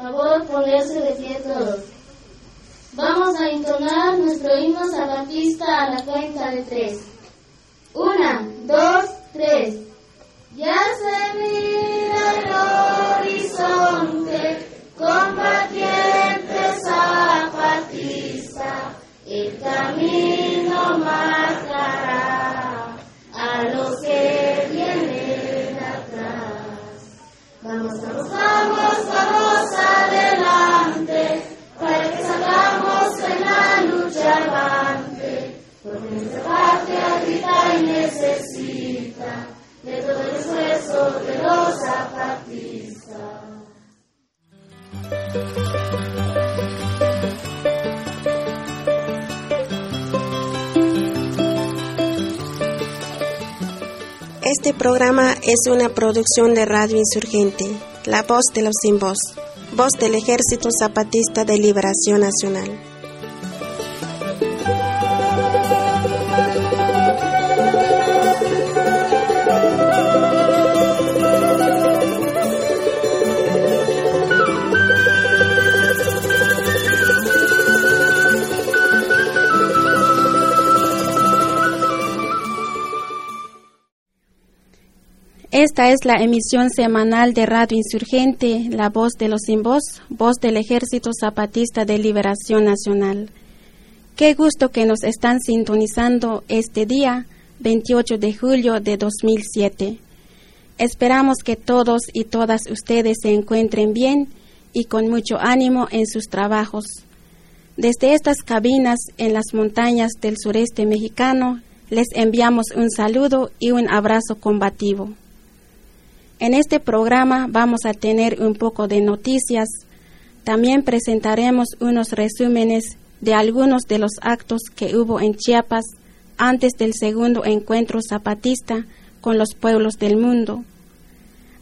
Favor ponerse de pie todos. Vamos a entonar nuestro himno zapatista a la cuenta de tres. Una, dos, tres. Ya se mira el horizonte, Este programa es una producción de Radio Insurgente, La Voz de los Sin Voz, voz del Ejército Zapatista de Liberación Nacional. Esta es la emisión semanal de Radio Insurgente, la voz de los sin voz, voz del Ejército Zapatista de Liberación Nacional. Qué gusto que nos están sintonizando este día, 28 de julio de 2007. Esperamos que todos y todas ustedes se encuentren bien y con mucho ánimo en sus trabajos. Desde estas cabinas en las montañas del sureste mexicano, les enviamos un saludo y un abrazo combativo. En este programa vamos a tener un poco de noticias. También presentaremos unos resúmenes de algunos de los actos que hubo en Chiapas antes del segundo encuentro zapatista con los pueblos del mundo.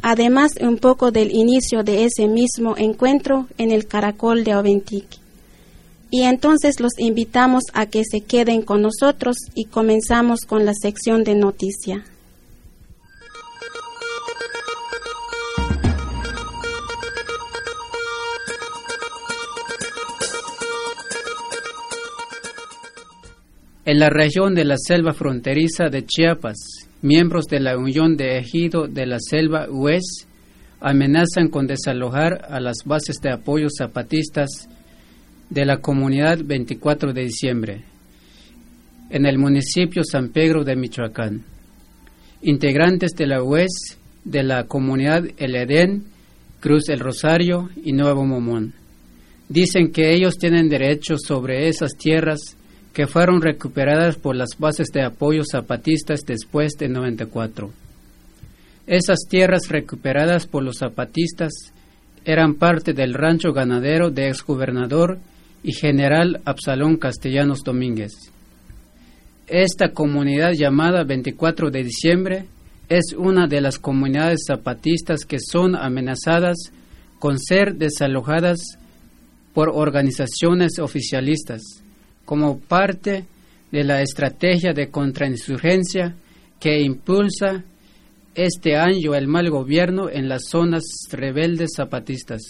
Además, un poco del inicio de ese mismo encuentro en el Caracol de Oventic. Y entonces los invitamos a que se queden con nosotros y comenzamos con la sección de noticias. En la región de la selva fronteriza de Chiapas, miembros de la Unión de Ejido de la Selva UES amenazan con desalojar a las bases de apoyo zapatistas de la comunidad 24 de diciembre en el municipio San Pedro de Michoacán. Integrantes de la UES de la comunidad El Edén, Cruz el Rosario y Nuevo Momón dicen que ellos tienen derecho sobre esas tierras que fueron recuperadas por las bases de apoyo zapatistas después de 94. Esas tierras recuperadas por los zapatistas eran parte del rancho ganadero de exgobernador y general Absalón Castellanos Domínguez. Esta comunidad llamada 24 de diciembre es una de las comunidades zapatistas que son amenazadas con ser desalojadas por organizaciones oficialistas como parte de la estrategia de contrainsurgencia que impulsa este año el mal gobierno en las zonas rebeldes zapatistas.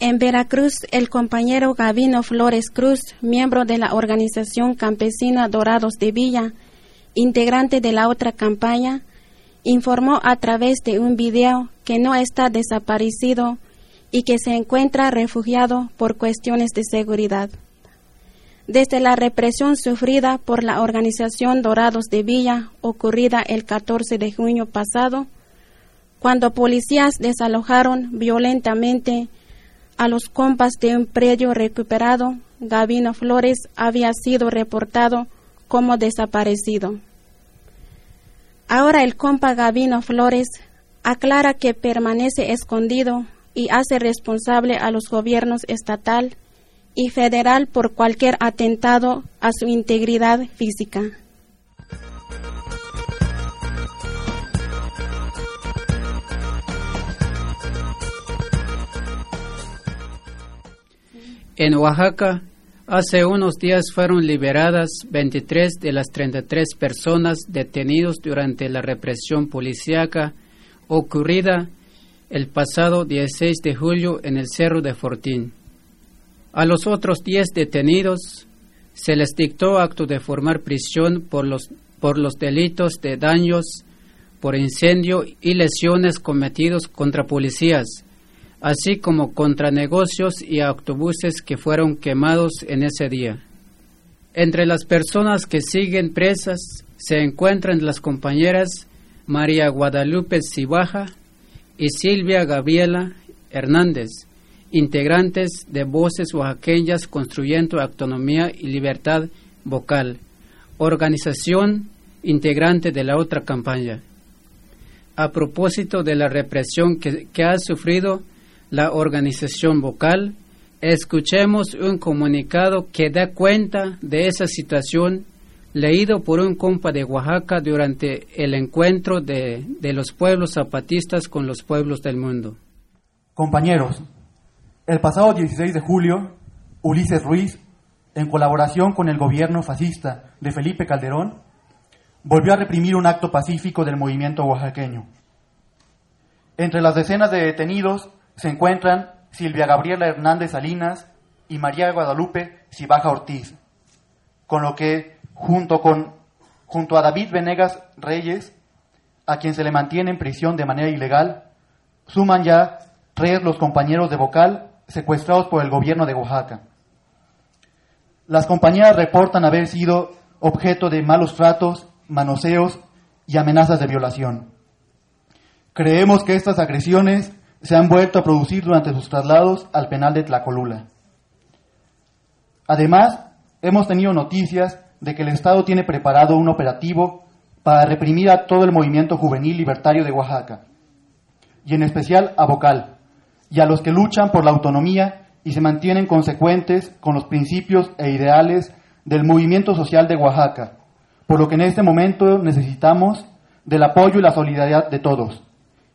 En Veracruz, el compañero Gavino Flores Cruz, miembro de la organización campesina Dorados de Villa, integrante de la otra campaña, informó a través de un video que no está desaparecido y que se encuentra refugiado por cuestiones de seguridad. Desde la represión sufrida por la organización Dorados de Villa, ocurrida el 14 de junio pasado, cuando policías desalojaron violentamente a los compas de un predio recuperado, Gavino Flores había sido reportado como desaparecido. Ahora el compa Gavino Flores aclara que permanece escondido y hace responsable a los gobiernos estatal y federal por cualquier atentado a su integridad física. En Oaxaca, Hace unos días fueron liberadas 23 de las 33 personas detenidos durante la represión policíaca ocurrida el pasado 16 de julio en el Cerro de Fortín. A los otros 10 detenidos se les dictó acto de formar prisión por los, por los delitos de daños por incendio y lesiones cometidos contra policías, así como contra negocios y autobuses que fueron quemados en ese día. Entre las personas que siguen presas se encuentran las compañeras María Guadalupe Cibaja y Silvia Gabriela Hernández, integrantes de Voces Oaxaqueñas Construyendo Autonomía y Libertad Vocal, organización integrante de la otra campaña a propósito de la represión que, ha sufrido la organización vocal, escuchemos un comunicado que da cuenta de esa situación leído por un compa de Oaxaca durante el encuentro de, de, los pueblos zapatistas con los pueblos del mundo. Compañeros, el pasado 16 de julio, Ulises Ruiz, en colaboración con el gobierno fascista de Felipe Calderón, volvió a reprimir un acto pacífico del movimiento oaxaqueño. Entre las decenas de detenidos se encuentran Silvia Gabriela Hernández Salinas y María Guadalupe Cibaja Ortiz, con lo que junto, con, junto a David Venegas Reyes, a quien se le mantiene en prisión de manera ilegal, suman ya tres los compañeros de vocal secuestrados por el gobierno de Oaxaca. Las compañeras reportan haber sido objeto de malos tratos manoseos y amenazas de violación. Creemos que estas agresiones se han vuelto a producir durante sus traslados al penal de Tlacolula. Además, hemos tenido noticias de que el Estado tiene preparado un operativo para reprimir a todo el movimiento juvenil libertario de Oaxaca, y en especial a Vocal, y a los que luchan por la autonomía y se mantienen consecuentes con los principios e ideales del movimiento social de Oaxaca, por lo que en este momento necesitamos del apoyo y la solidaridad de todos,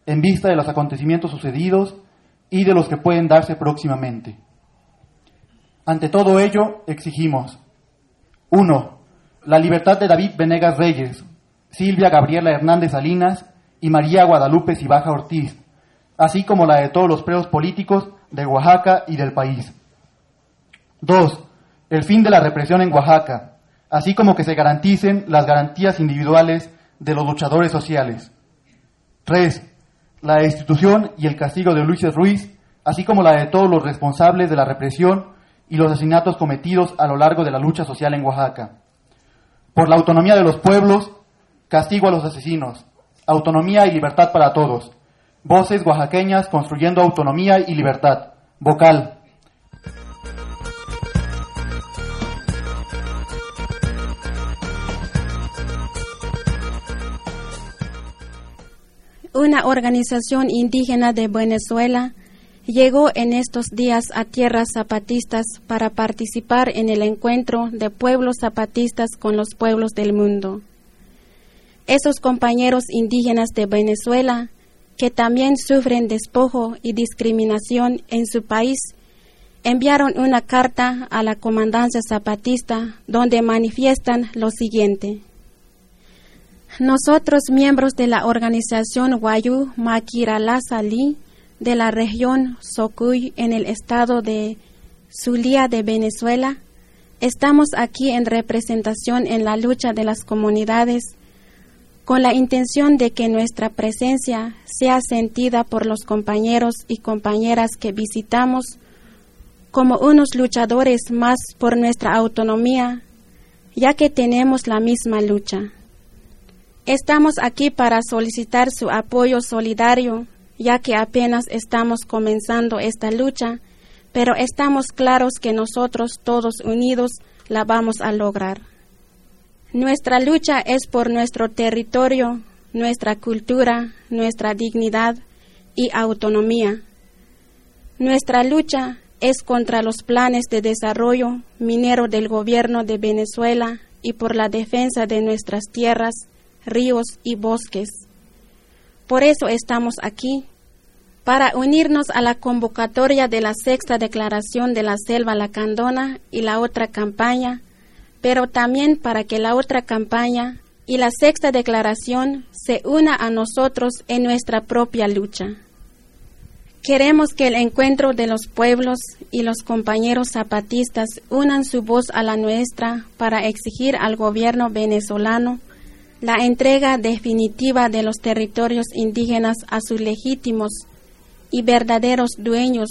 en vista de los acontecimientos sucedidos y de los que pueden darse próximamente. Ante todo ello, exigimos 1. La libertad de David Venegas Reyes, Silvia Gabriela Hernández Salinas y María Guadalupe Cibaja Ortiz, así como la de todos los presos políticos de Oaxaca y del país. 2. El fin de la represión en Oaxaca, así como que se garanticen las garantías individuales de los luchadores sociales. 3. La destitución y el castigo de Luis Ruiz, así como la de todos los responsables de la represión y los asesinatos cometidos a lo largo de la lucha social en Oaxaca. Por la autonomía de los pueblos, castigo a los asesinos, autonomía y libertad para todos. Voces oaxaqueñas construyendo autonomía y libertad. Vocal. Una organización indígena de Venezuela llegó en estos días a tierras zapatistas para participar en el encuentro de pueblos zapatistas con los pueblos del mundo. Esos compañeros indígenas de Venezuela, que también sufren despojo y discriminación en su país, enviaron una carta a la comandancia zapatista donde manifiestan lo siguiente. Nosotros, miembros de la organización Guayú Sali de la región Socuy en el estado de Zulia de Venezuela, estamos aquí en representación en la lucha de las comunidades con la intención de que nuestra presencia sea sentida por los compañeros y compañeras que visitamos como unos luchadores más por nuestra autonomía, ya que tenemos la misma lucha. Estamos aquí para solicitar su apoyo solidario, ya que apenas estamos comenzando esta lucha, pero estamos claros que nosotros todos unidos la vamos a lograr. Nuestra lucha es por nuestro territorio, nuestra cultura, nuestra dignidad y autonomía. Nuestra lucha es contra los planes de desarrollo minero del gobierno de Venezuela y por la defensa de nuestras tierras ríos y bosques. Por eso estamos aquí, para unirnos a la convocatoria de la sexta declaración de la Selva Lacandona y la otra campaña, pero también para que la otra campaña y la sexta declaración se una a nosotros en nuestra propia lucha. Queremos que el encuentro de los pueblos y los compañeros zapatistas unan su voz a la nuestra para exigir al gobierno venezolano la entrega definitiva de los territorios indígenas a sus legítimos y verdaderos dueños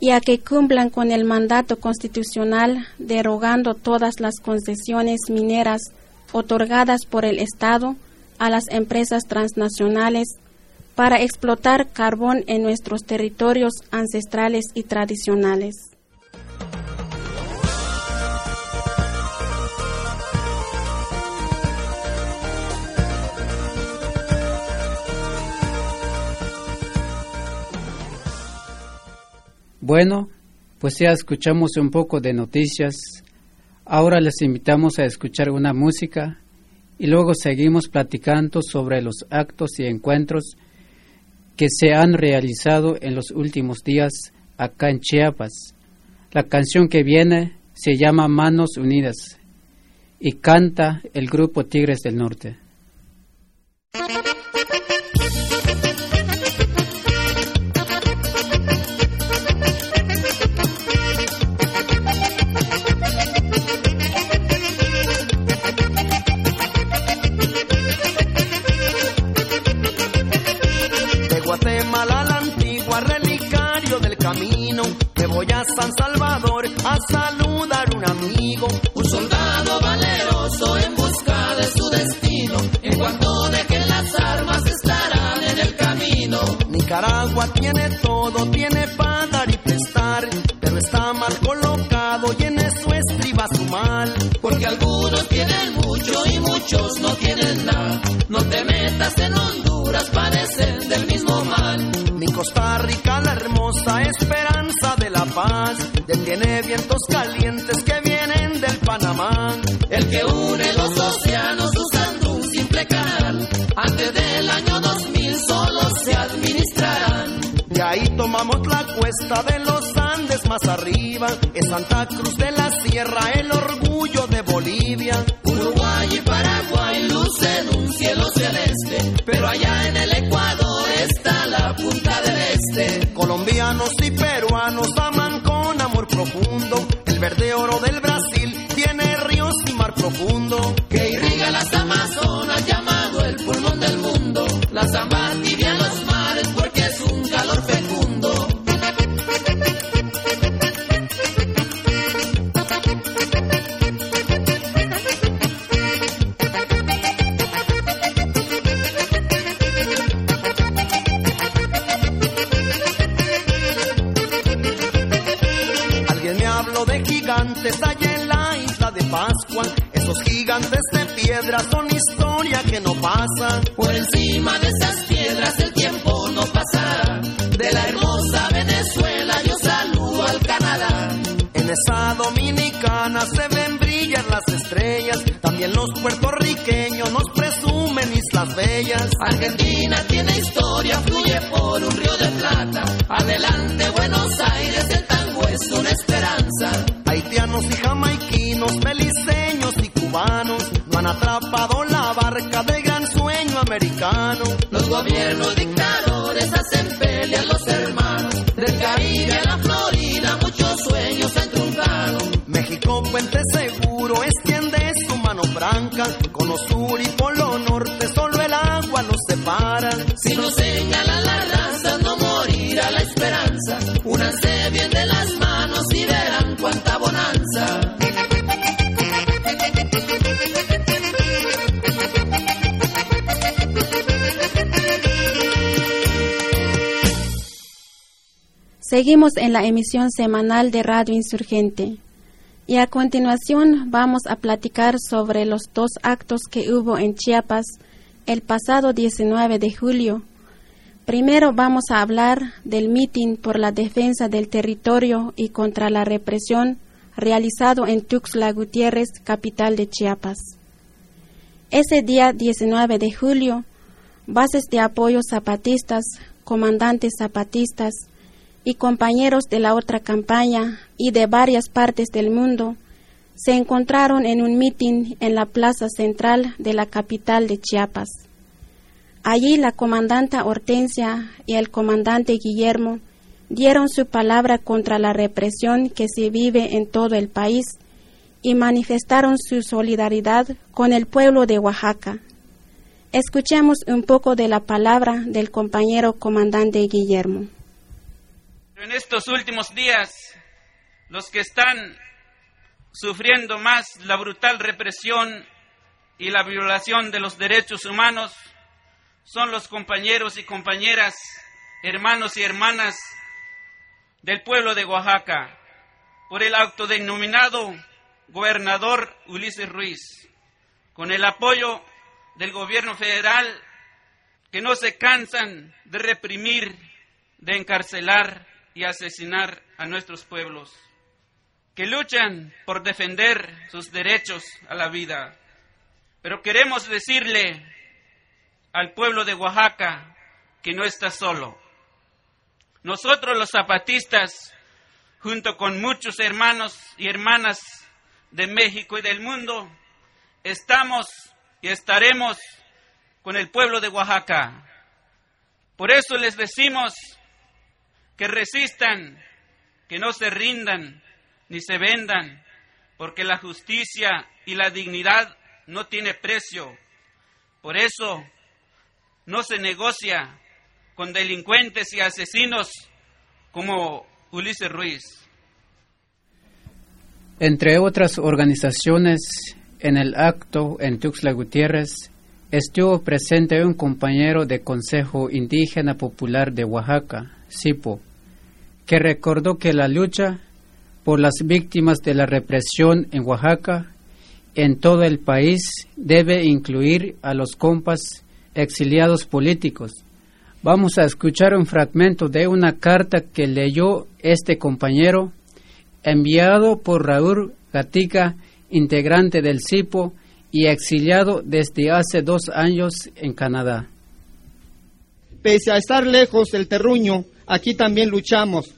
y a que cumplan con el mandato constitucional derogando todas las concesiones mineras otorgadas por el Estado a las empresas transnacionales para explotar carbón en nuestros territorios ancestrales y tradicionales. Bueno, pues ya escuchamos un poco de noticias. Ahora les invitamos a escuchar una música y luego seguimos platicando sobre los actos y encuentros que se han realizado en los últimos días acá en Chiapas. La canción que viene se llama Manos Unidas y canta el grupo Tigres del Norte. San Salvador a saludar un amigo, un soldado valeroso en busca de su destino. En cuanto dejen las armas estarán en el camino. Nicaragua tiene todo, tiene para dar y prestar, pero está mal colocado y en eso estriba su mal. Porque algunos tienen mucho y muchos no tienen nada. No te metas en Honduras, parecen del Costa Rica la hermosa esperanza de la paz detiene vientos calientes que vienen del Panamá. El que une los océanos usando un simple canal. Antes del año 2000 solo se administrarán. De ahí tomamos la cuesta de los Andes más arriba. Es Santa Cruz de la Sierra, el orgullo Colombianos y peruanos aman con amor profundo. El verde oro del que no pasa. Por encima de esas Los gobiernos Seguimos en la emisión semanal de Radio Insurgente. Y a continuación vamos a platicar sobre los dos actos que hubo en Chiapas el pasado 19 de julio. Primero vamos a hablar del mitin por la defensa del territorio y contra la represión realizado en Tuxtla Gutiérrez, capital de Chiapas. Ese día 19 de julio, bases de apoyo zapatistas comandantes zapatistas y compañeros de la otra campaña y de varias partes del mundo se encontraron en un mitin en la plaza central de la capital de Chiapas. Allí la comandanta Hortensia y el comandante Guillermo dieron su palabra contra la represión que se vive en todo el país y manifestaron su solidaridad con el pueblo de Oaxaca. Escuchemos un poco de la palabra del compañero comandante Guillermo. En estos últimos días, los que están sufriendo más la brutal represión y la violación de los derechos humanos son los compañeros y compañeras, hermanos y hermanas del pueblo de Oaxaca, por el autodenominado gobernador Ulises Ruiz, con el apoyo del gobierno federal que no se cansan de reprimir, de encarcelar y asesinar a nuestros pueblos, que luchan por defender sus derechos a la vida. Pero queremos decirle al pueblo de Oaxaca que no está solo. Nosotros los zapatistas, junto con muchos hermanos y hermanas de México y del mundo, estamos y estaremos con el pueblo de Oaxaca. Por eso les decimos que resistan, que no se rindan ni se vendan, porque la justicia y la dignidad no tiene precio. Por eso no se negocia con delincuentes y asesinos como Ulises Ruiz. Entre otras organizaciones, en el acto en Tuxtla Gutiérrez estuvo presente un compañero de Consejo Indígena Popular de Oaxaca, SIPO, que recordó que la lucha por las víctimas de la represión en Oaxaca en todo el país debe incluir a los compas exiliados políticos. Vamos a escuchar un fragmento de una carta que leyó este compañero enviado por Raúl Gatica, integrante del CIPO y exiliado desde hace dos años en Canadá. Pese a estar lejos del terruño, aquí también luchamos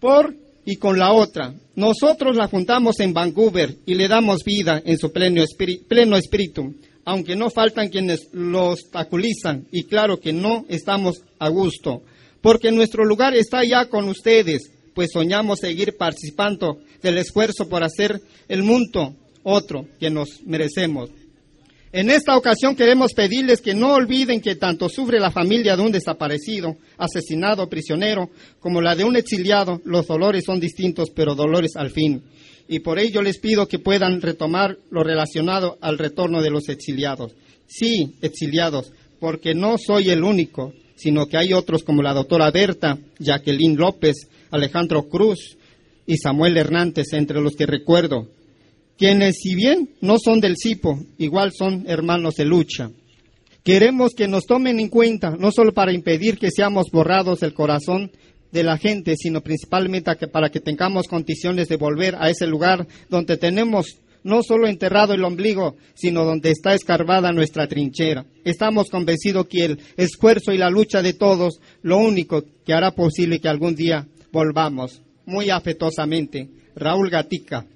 por y con la otra. Nosotros la juntamos en Vancouver y le damos vida en su pleno, espíritu, aunque no faltan quienes lo obstaculizan y claro que no estamos a gusto, porque nuestro lugar está ya con ustedes, pues soñamos seguir participando del esfuerzo por hacer el mundo otro que nos merecemos. En esta ocasión queremos pedirles que no olviden que tanto sufre la familia de un desaparecido, asesinado, prisionero, como la de un exiliado. Los dolores son distintos, pero dolores al fin. Y por ello les pido que puedan retomar lo relacionado al retorno de los exiliados. Sí, exiliados, porque no soy el único, sino que hay otros como la doctora Berta, Jacqueline López, Alejandro Cruz y Samuel Hernández, entre los que recuerdo, quienes si bien no son del CIPO, igual son hermanos de lucha. Queremos que nos tomen en cuenta, no solo para impedir que seamos borrados del corazón de la gente, sino principalmente para que tengamos condiciones de volver a ese lugar donde tenemos no solo enterrado el ombligo, sino donde está escarbada nuestra trinchera. Estamos convencidos que el esfuerzo y la lucha de todos, lo único que hará posible que algún día volvamos. Muy afectuosamente, Raúl Gatica.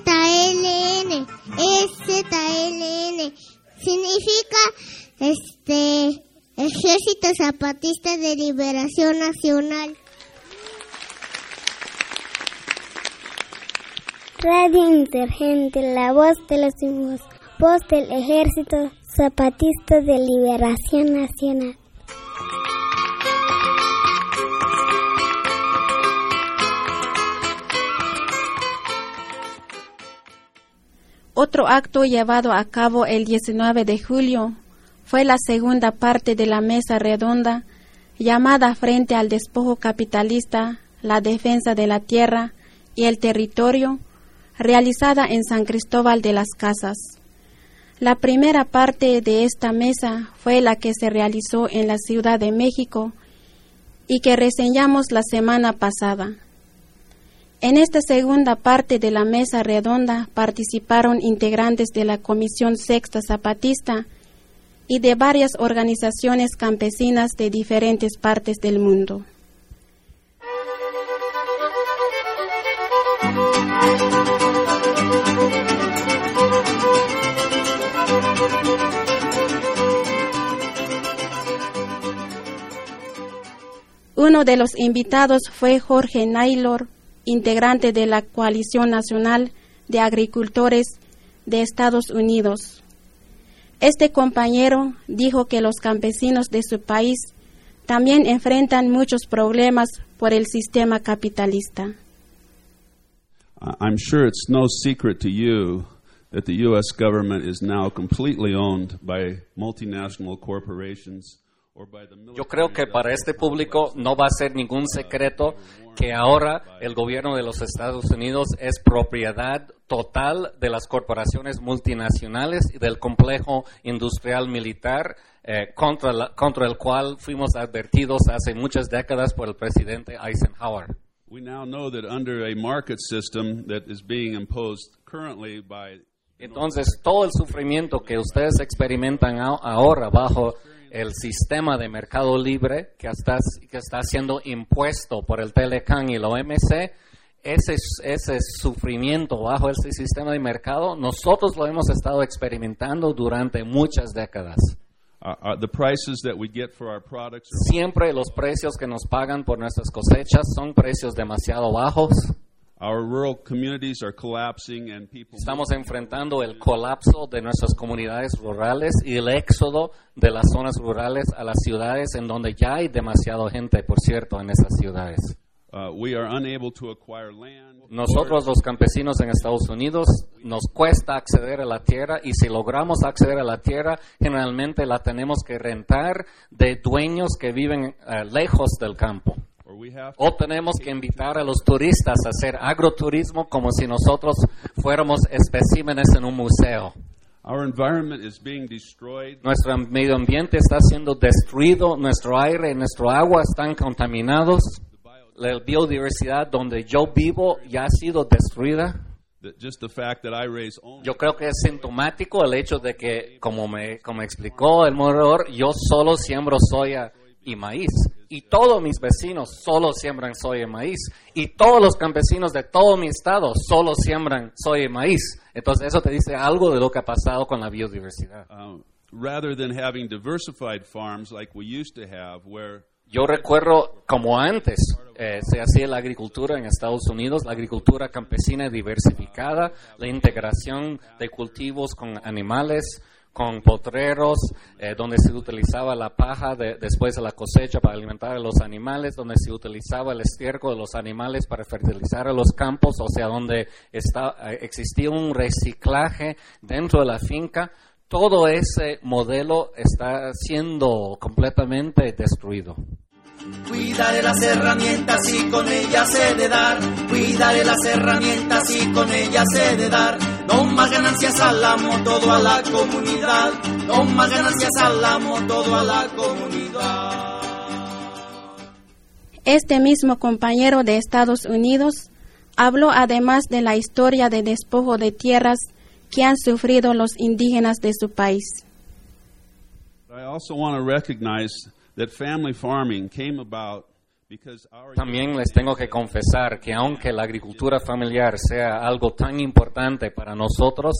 ZLN, ZLN, significa este Ejército Zapatista de Liberación Nacional. Radio Intergente, la voz de los mismos, voz del Ejército Zapatista de Liberación Nacional. Otro acto llevado a cabo el 19 de julio fue la segunda parte de la mesa redonda llamada Frente al despojo capitalista, la defensa de la tierra y el territorio, realizada en San Cristóbal de las Casas. La primera parte de esta mesa fue la que se realizó en la Ciudad de México y que reseñamos la semana pasada. En esta segunda parte de la mesa redonda participaron integrantes de la Comisión Sexta Zapatista y de varias organizaciones campesinas de diferentes partes del mundo. Uno de los invitados fue Jorge Naylor, integrante de la Coalición Nacional de Agricultores de Estados Unidos. Este compañero dijo que los campesinos de su país también enfrentan muchos problemas por el sistema capitalista. I'm sure it's no secret to you that the U.S. government is now completely owned by multinational corporations Yo creo que para este público no va a ser ningún secreto que ahora el gobierno de los Estados Unidos es propiedad total de las corporaciones multinacionales y del complejo industrial militar eh, contra, contra el cual fuimos advertidos hace muchas décadas por el presidente Eisenhower. Entonces, todo el sufrimiento que ustedes experimentan ahora bajo el sistema de mercado libre que está, que está siendo impuesto por el Telecan y la OMC, ese, ese sufrimiento bajo ese sistema de mercado, nosotros lo hemos estado experimentando durante muchas décadas. Uh, uh, the prices that we get for our products Siempre los precios que nos pagan por nuestras cosechas son precios demasiado bajos. Estamos enfrentando el colapso de nuestras comunidades rurales y el éxodo de las zonas rurales a las ciudades en donde ya hay demasiada gente, por cierto, en esas ciudades. Uh, Nosotros los campesinos en Estados Unidos nos cuesta acceder a la tierra y si logramos acceder a la tierra, generalmente la tenemos que rentar de dueños que viven uh, lejos del campo. O tenemos que invitar a los turistas a hacer agroturismo como si nosotros fuéramos especímenes en un museo. Nuestro medio ambiente está siendo destruido, nuestro aire y nuestro agua están contaminados, la biodiversidad donde yo vivo ya ha sido destruida. Yo creo que es sintomático el hecho de que, como me, como explicó el morador, yo solo siembro soya y maíz. Y todos mis vecinos solo siembran soya y maíz. Y todos los campesinos de todo mi estado solo siembran soya y maíz. Entonces eso te dice algo de lo que ha pasado con la biodiversidad. yo recuerdo como antes eh, se hacía la agricultura en Estados Unidos, la agricultura campesina diversificada, la integración de cultivos con animales, con potreros, eh, donde se utilizaba la paja después de la cosecha para alimentar a los animales, donde se utilizaba el estiércol de los animales para fertilizar a los campos, o sea, donde eh, existía un reciclaje dentro de la finca. Todo ese modelo está siendo completamente destruido. Cuidaré las herramientas y con ellas he de dar. Cuidaré las herramientas y con ellas he de dar. No más ganancias al amo, todo a la comunidad. No más ganancias al amo, todo a la comunidad. Este mismo compañero de Estados Unidos habló además de la historia de despojo de tierras que han sufrido los indígenas de su país. I also want to recognize también les tengo que confesar que aunque la agricultura familiar sea algo tan importante para nosotros,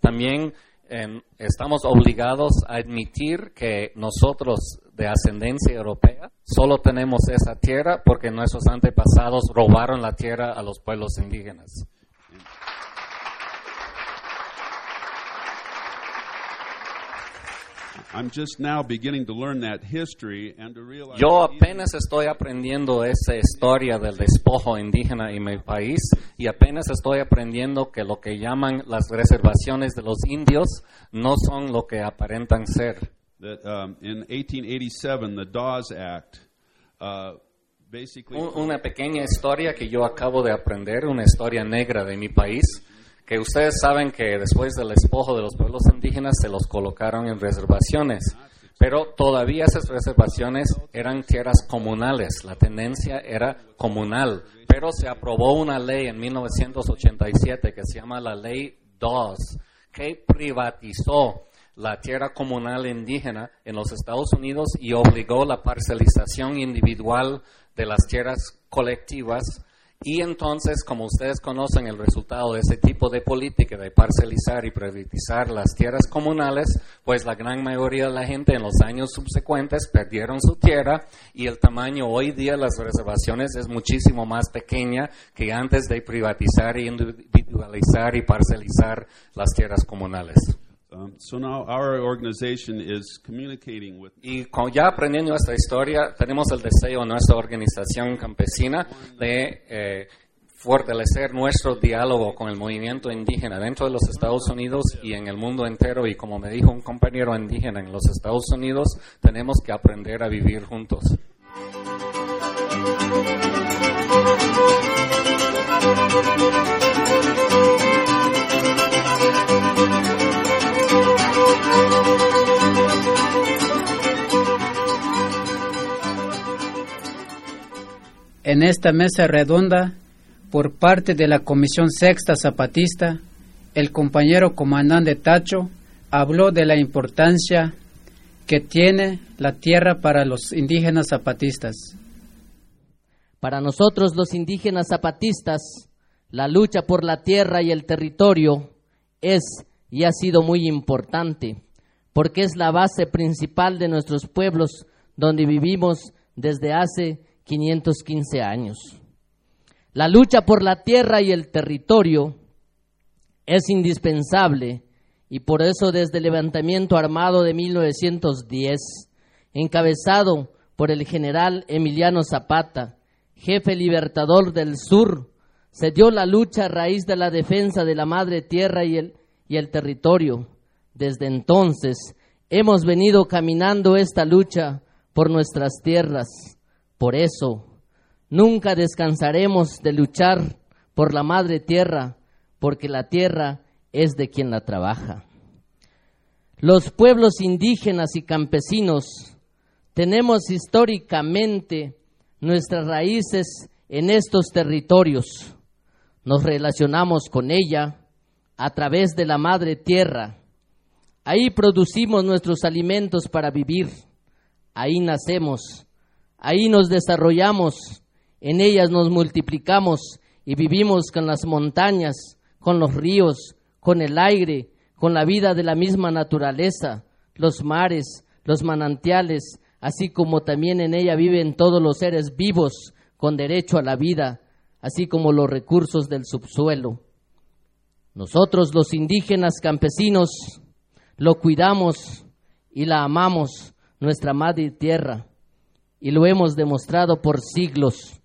también em, estamos obligados a admitir que nosotros de ascendencia europea solo tenemos esa tierra porque nuestros antepasados robaron la tierra a los pueblos indígenas. Yo apenas estoy aprendiendo esa historia del despojo indígena en mi país y apenas estoy aprendiendo que lo que llaman las reservaciones de los indios no son lo que aparentan ser. Um, in 1887, the Dawes Act, uh, una pequeña historia que yo acabo de aprender, una historia negra de mi país que ustedes saben que después del despojo de los pueblos indígenas se los colocaron en reservaciones. pero todavía esas reservaciones eran tierras comunales, la tendencia era comunal, pero se aprobó una ley en 1987 que se llama la Ley 2, que privatizó la tierra comunal indígena en los Estados Unidos y obligó la parcelización individual de las tierras colectivas y entonces, como ustedes conocen el resultado de ese tipo de política de parcelizar y privatizar las tierras comunales, pues la gran mayoría de la gente en los años subsecuentes perdieron su tierra y el tamaño hoy día de las reservaciones es muchísimo más pequeña que antes de privatizar y individualizar y parcelizar las tierras comunales. Um, so now our organization is communicating with Y como ya aprendiendo esta historia, tenemos el deseo en nuestra organización campesina de eh, fortalecer nuestro diálogo con el movimiento indígena dentro de los Estados Unidos y en el mundo entero. Y como me dijo un compañero indígena en los Estados Unidos, tenemos que aprender a vivir juntos. En esta mesa redonda, por parte de la Comisión Sexta Zapatista, el compañero comandante Tacho habló de la importancia que tiene la tierra para los indígenas zapatistas. Para nosotros los indígenas zapatistas, la lucha por la tierra y el territorio es y ha sido muy importante, porque es la base principal de nuestros pueblos donde vivimos desde hace 515 años. La lucha por la tierra y el territorio es indispensable y por eso desde el levantamiento armado de 1910, encabezado por el general Emiliano Zapata, jefe libertador del sur, se dio la lucha a raíz de la defensa de la madre tierra y el, y el territorio. Desde entonces hemos venido caminando esta lucha por nuestras tierras por eso, nunca descansaremos de luchar por la madre tierra, porque la tierra es de quien la trabaja. Los pueblos indígenas y campesinos tenemos históricamente nuestras raíces en estos territorios. Nos relacionamos con ella a través de la madre tierra. Ahí producimos nuestros alimentos para vivir. Ahí nacemos Ahí nos desarrollamos, en ellas nos multiplicamos y vivimos con las montañas, con los ríos, con el aire, con la vida de la misma naturaleza, los mares, los manantiales, así como también en ella viven todos los seres vivos con derecho a la vida, así como los recursos del subsuelo. Nosotros los indígenas campesinos lo cuidamos y la amamos, nuestra madre tierra y lo hemos demostrado por siglos.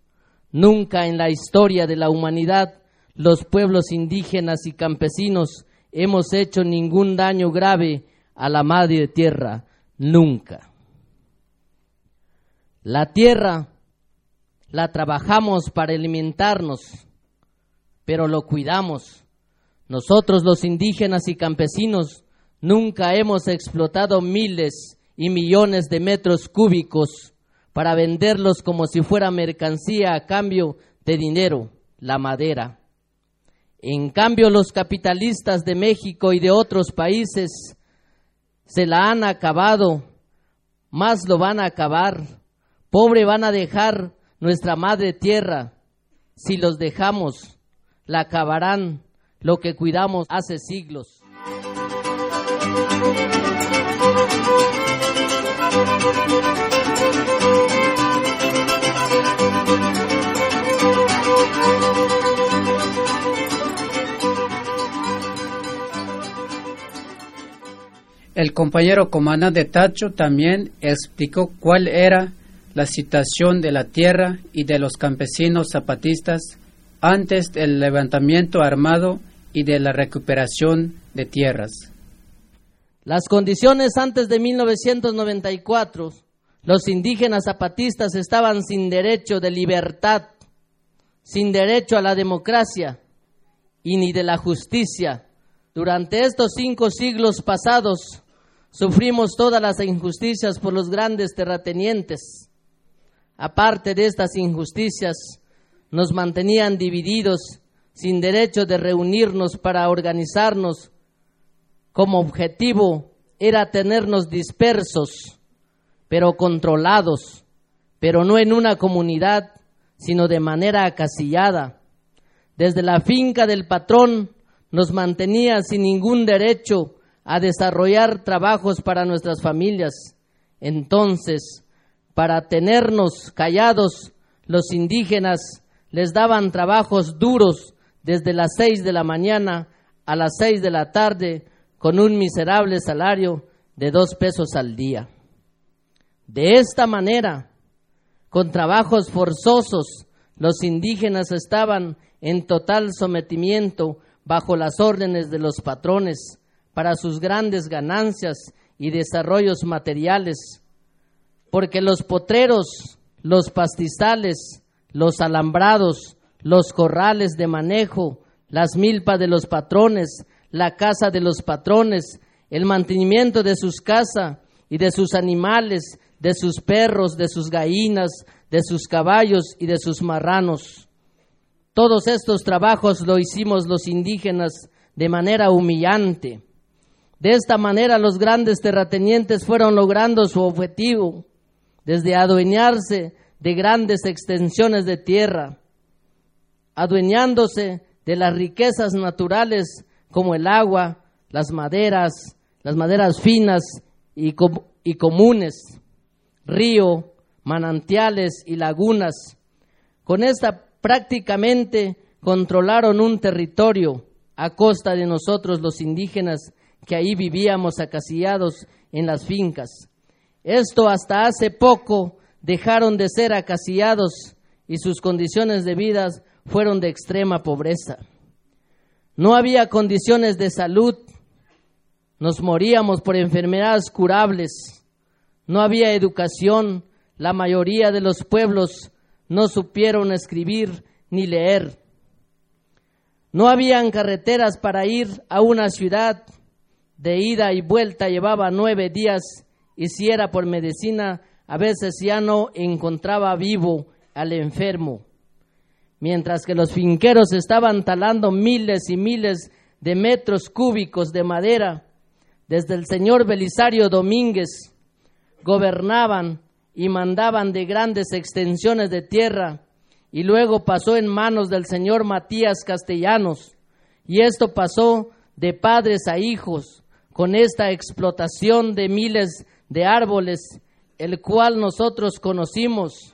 Nunca en la historia de la humanidad los pueblos indígenas y campesinos hemos hecho ningún daño grave a la madre tierra, nunca. La tierra la trabajamos para alimentarnos, pero lo cuidamos. Nosotros los indígenas y campesinos nunca hemos explotado miles y millones de metros cúbicos para venderlos como si fuera mercancía a cambio de dinero, la madera. En cambio, los capitalistas de México y de otros países se la han acabado, más lo van a acabar. Pobre van a dejar nuestra madre tierra. Si los dejamos, la acabarán lo que cuidamos hace siglos. El compañero comandante Tacho también explicó cuál era la situación de la tierra y de los campesinos zapatistas antes del levantamiento armado y de la recuperación de tierras. Las condiciones antes de 1994, los indígenas zapatistas estaban sin derecho de libertad, sin derecho a la democracia y ni de la justicia. Durante estos cinco siglos pasados, Sufrimos todas las injusticias por los grandes terratenientes. Aparte de estas injusticias, nos mantenían divididos sin derecho de reunirnos para organizarnos. Como objetivo era tenernos dispersos, pero controlados, pero no en una comunidad, sino de manera acasillada. Desde la finca del patrón nos mantenía sin ningún derecho a desarrollar trabajos para nuestras familias. Entonces, para tenernos callados, los indígenas les daban trabajos duros desde las seis de la mañana a las seis de la tarde con un miserable salario de dos pesos al día. De esta manera, con trabajos forzosos, los indígenas estaban en total sometimiento bajo las órdenes de los patrones para sus grandes ganancias y desarrollos materiales, porque los potreros, los pastizales, los alambrados, los corrales de manejo, las milpas de los patrones, la casa de los patrones, el mantenimiento de sus casas y de sus animales, de sus perros, de sus gallinas, de sus caballos y de sus marranos. Todos estos trabajos lo hicimos los indígenas de manera humillante. De esta manera los grandes terratenientes fueron logrando su objetivo, desde adueñarse de grandes extensiones de tierra, adueñándose de las riquezas naturales como el agua, las maderas, las maderas finas y, y comunes, río, manantiales y lagunas. Con esta prácticamente controlaron un territorio a costa de nosotros los indígenas que ahí vivíamos acasillados en las fincas. Esto hasta hace poco dejaron de ser acasillados y sus condiciones de vida fueron de extrema pobreza. No había condiciones de salud, nos moríamos por enfermedades curables, no había educación, la mayoría de los pueblos no supieron escribir ni leer. No habían carreteras para ir a una ciudad, de ida y vuelta llevaba nueve días y si era por medicina, a veces ya no encontraba vivo al enfermo mientras que los finqueros estaban talando miles y miles de metros cúbicos de madera, desde el señor Belisario Domínguez, gobernaban y mandaban de grandes extensiones de tierra, y luego pasó en manos del señor Matías Castellanos, y esto pasó de padres a hijos, con esta explotación de miles de árboles, el cual nosotros conocimos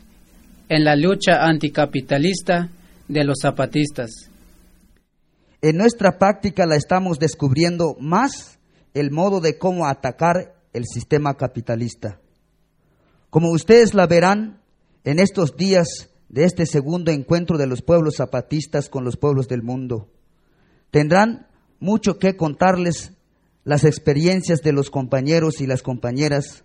en la lucha anticapitalista de los zapatistas. En nuestra práctica la estamos descubriendo más el modo de cómo atacar el sistema capitalista. Como ustedes la verán en estos días de este segundo encuentro de los pueblos zapatistas con los pueblos del mundo, tendrán mucho que contarles las experiencias de los compañeros y las compañeras,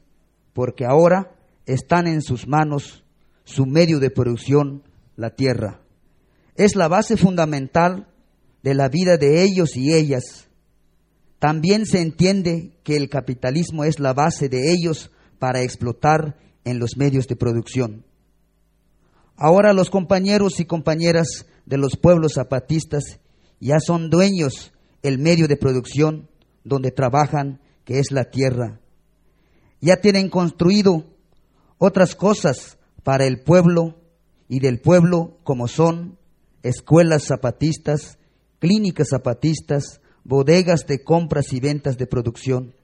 porque ahora están en sus manos su medio de producción, la tierra. Es la base fundamental de la vida de ellos y ellas. También se entiende que el capitalismo es la base de ellos para explotar en los medios de producción. Ahora los compañeros y compañeras de los pueblos zapatistas ya son dueños el medio de producción donde trabajan, que es la tierra. Ya tienen construido otras cosas para el pueblo y del pueblo como son escuelas zapatistas, clínicas zapatistas, bodegas de compras y ventas de producción.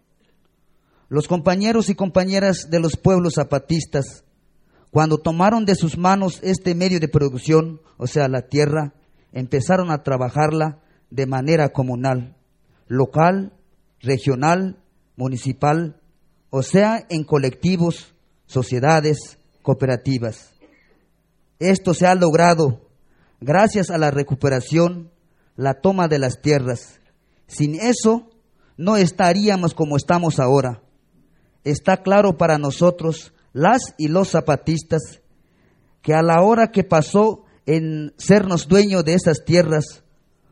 Los compañeros y compañeras de los pueblos zapatistas, cuando tomaron de sus manos este medio de producción, o sea, la tierra, empezaron a trabajarla de manera comunal, local, regional, municipal, o sea, en colectivos, sociedades, cooperativas. Esto se ha logrado gracias a la recuperación, la toma de las tierras. Sin eso, no estaríamos como estamos ahora. Está claro para nosotros, las y los zapatistas, que a la hora que pasó en sernos dueños de esas tierras,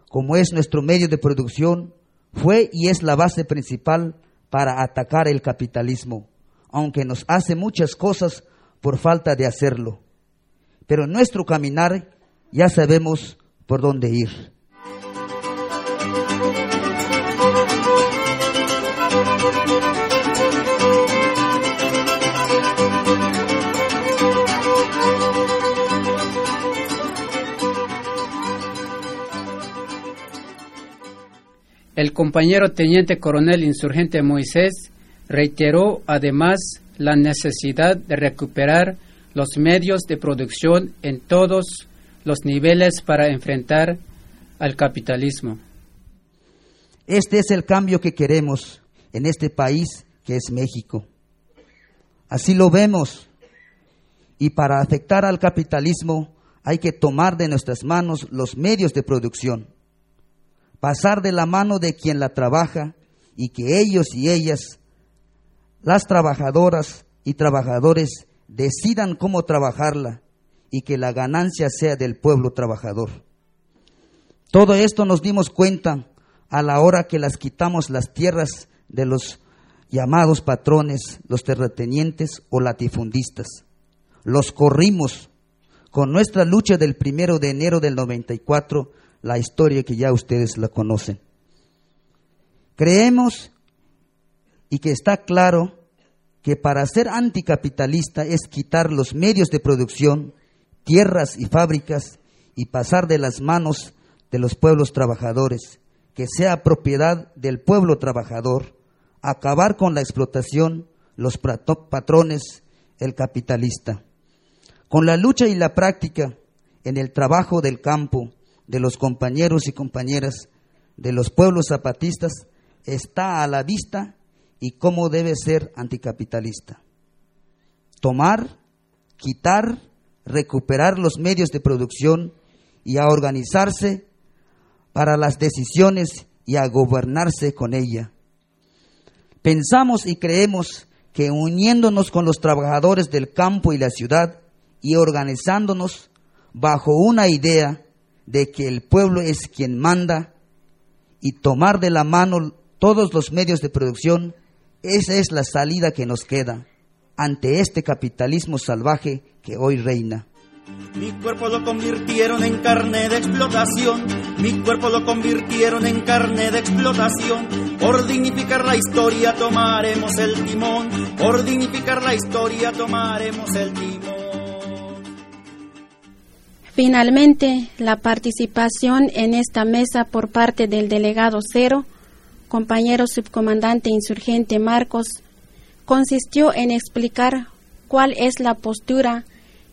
como es nuestro medio de producción, fue y es la base principal para atacar el capitalismo, aunque nos hace muchas cosas por falta de hacerlo. Pero en nuestro caminar ya sabemos por dónde ir. El compañero teniente coronel insurgente Moisés reiteró además la necesidad de recuperar los medios de producción en todos los niveles para enfrentar al capitalismo. Este es el cambio que queremos en este país que es México. Así lo vemos. Y para afectar al capitalismo hay que tomar de nuestras manos los medios de producción pasar de la mano de quien la trabaja y que ellos y ellas, las trabajadoras y trabajadores, decidan cómo trabajarla y que la ganancia sea del pueblo trabajador. Todo esto nos dimos cuenta a la hora que las quitamos las tierras de los llamados patrones, los terratenientes o latifundistas. Los corrimos con nuestra lucha del primero de enero del 94 la historia que ya ustedes la conocen. Creemos y que está claro que para ser anticapitalista es quitar los medios de producción, tierras y fábricas y pasar de las manos de los pueblos trabajadores, que sea propiedad del pueblo trabajador, acabar con la explotación, los patrones, el capitalista. Con la lucha y la práctica en el trabajo del campo, de los compañeros y compañeras de los pueblos zapatistas está a la vista y cómo debe ser anticapitalista. Tomar, quitar, recuperar los medios de producción y a organizarse para las decisiones y a gobernarse con ella. Pensamos y creemos que uniéndonos con los trabajadores del campo y la ciudad y organizándonos bajo una idea de que el pueblo es quien manda y tomar de la mano todos los medios de producción, esa es la salida que nos queda ante este capitalismo salvaje que hoy reina. Mi cuerpo lo convirtieron en carne de explotación, mi cuerpo lo convirtieron en carne de explotación. Por dignificar la historia tomaremos el timón, por dignificar la historia tomaremos el timón. Finalmente, la participación en esta mesa por parte del delegado Cero, compañero subcomandante insurgente Marcos, consistió en explicar cuál es la postura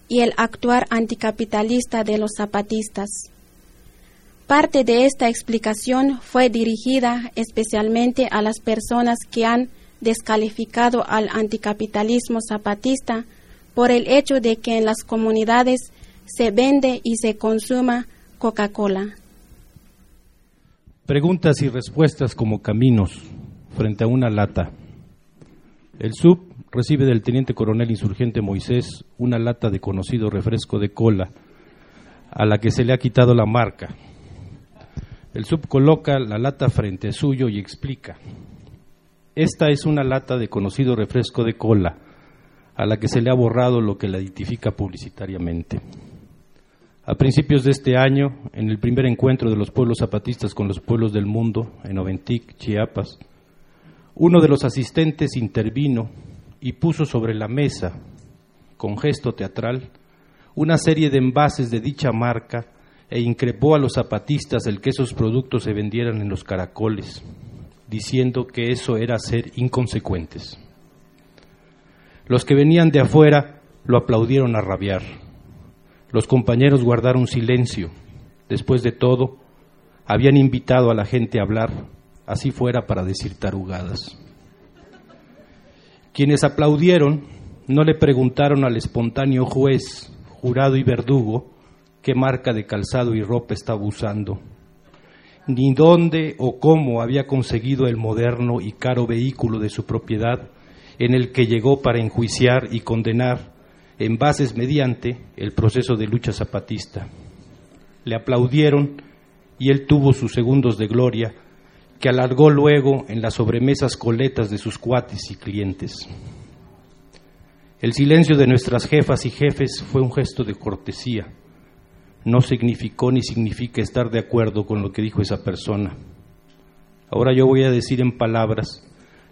y el actuar anticapitalista de los zapatistas. Parte de esta explicación fue dirigida especialmente a las personas que han descalificado al anticapitalismo zapatista por el hecho de que en las comunidades se vende y se consuma Coca-Cola. Preguntas y respuestas como caminos frente a una lata. El sub recibe del teniente coronel insurgente Moisés una lata de conocido refresco de cola a la que se le ha quitado la marca. El sub coloca la lata frente suyo y explica. Esta es una lata de conocido refresco de cola a la que se le ha borrado lo que la identifica publicitariamente. A principios de este año, en el primer encuentro de los pueblos zapatistas con los pueblos del mundo, en Oventic, Chiapas, uno de los asistentes intervino y puso sobre la mesa, con gesto teatral, una serie de envases de dicha marca e increpó a los zapatistas el que esos productos se vendieran en los caracoles, diciendo que eso era ser inconsecuentes. Los que venían de afuera lo aplaudieron a rabiar los compañeros guardaron silencio. Después de todo, habían invitado a la gente a hablar, así fuera para decir tarugadas. Quienes aplaudieron no le preguntaron al espontáneo juez, jurado y verdugo qué marca de calzado y ropa estaba usando, ni dónde o cómo había conseguido el moderno y caro vehículo de su propiedad en el que llegó para enjuiciar y condenar en bases mediante el proceso de lucha zapatista. Le aplaudieron y él tuvo sus segundos de gloria que alargó luego en las sobremesas coletas de sus cuates y clientes. El silencio de nuestras jefas y jefes fue un gesto de cortesía. No significó ni significa estar de acuerdo con lo que dijo esa persona. Ahora yo voy a decir en palabras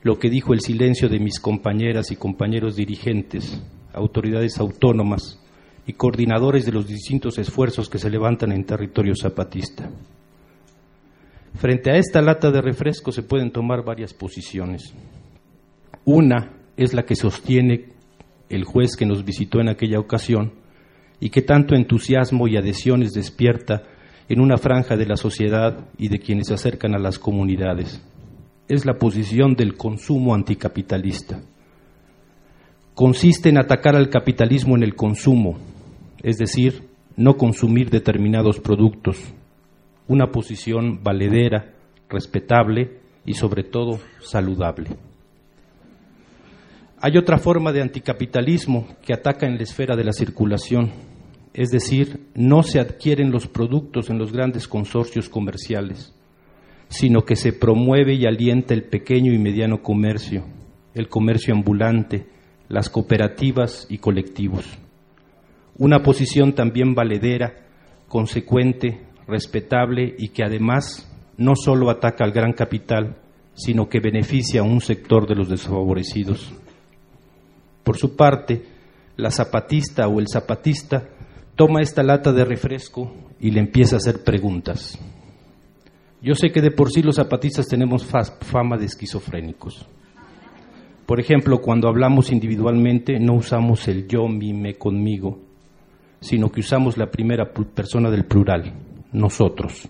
lo que dijo el silencio de mis compañeras y compañeros dirigentes, autoridades autónomas y coordinadores de los distintos esfuerzos que se levantan en territorio zapatista. Frente a esta lata de refresco se pueden tomar varias posiciones. Una es la que sostiene el juez que nos visitó en aquella ocasión y que tanto entusiasmo y adhesiones despierta en una franja de la sociedad y de quienes se acercan a las comunidades es la posición del consumo anticapitalista. Consiste en atacar al capitalismo en el consumo, es decir, no consumir determinados productos. Una posición valedera, respetable y sobre todo saludable. Hay otra forma de anticapitalismo que ataca en la esfera de la circulación, es decir, no se adquieren los productos en los grandes consorcios comerciales sino que se promueve y alienta el pequeño y mediano comercio, el comercio ambulante, las cooperativas y colectivos. Una posición también valedera, consecuente, respetable y que además no solo ataca al gran capital, sino que beneficia a un sector de los desfavorecidos. Por su parte, la zapatista o el zapatista toma esta lata de refresco y le empieza a hacer preguntas. Yo sé que de por sí los zapatistas tenemos fama de esquizofrénicos. Por ejemplo, cuando hablamos individualmente no usamos el yo, mi, me, conmigo, sino que usamos la primera persona del plural, nosotros.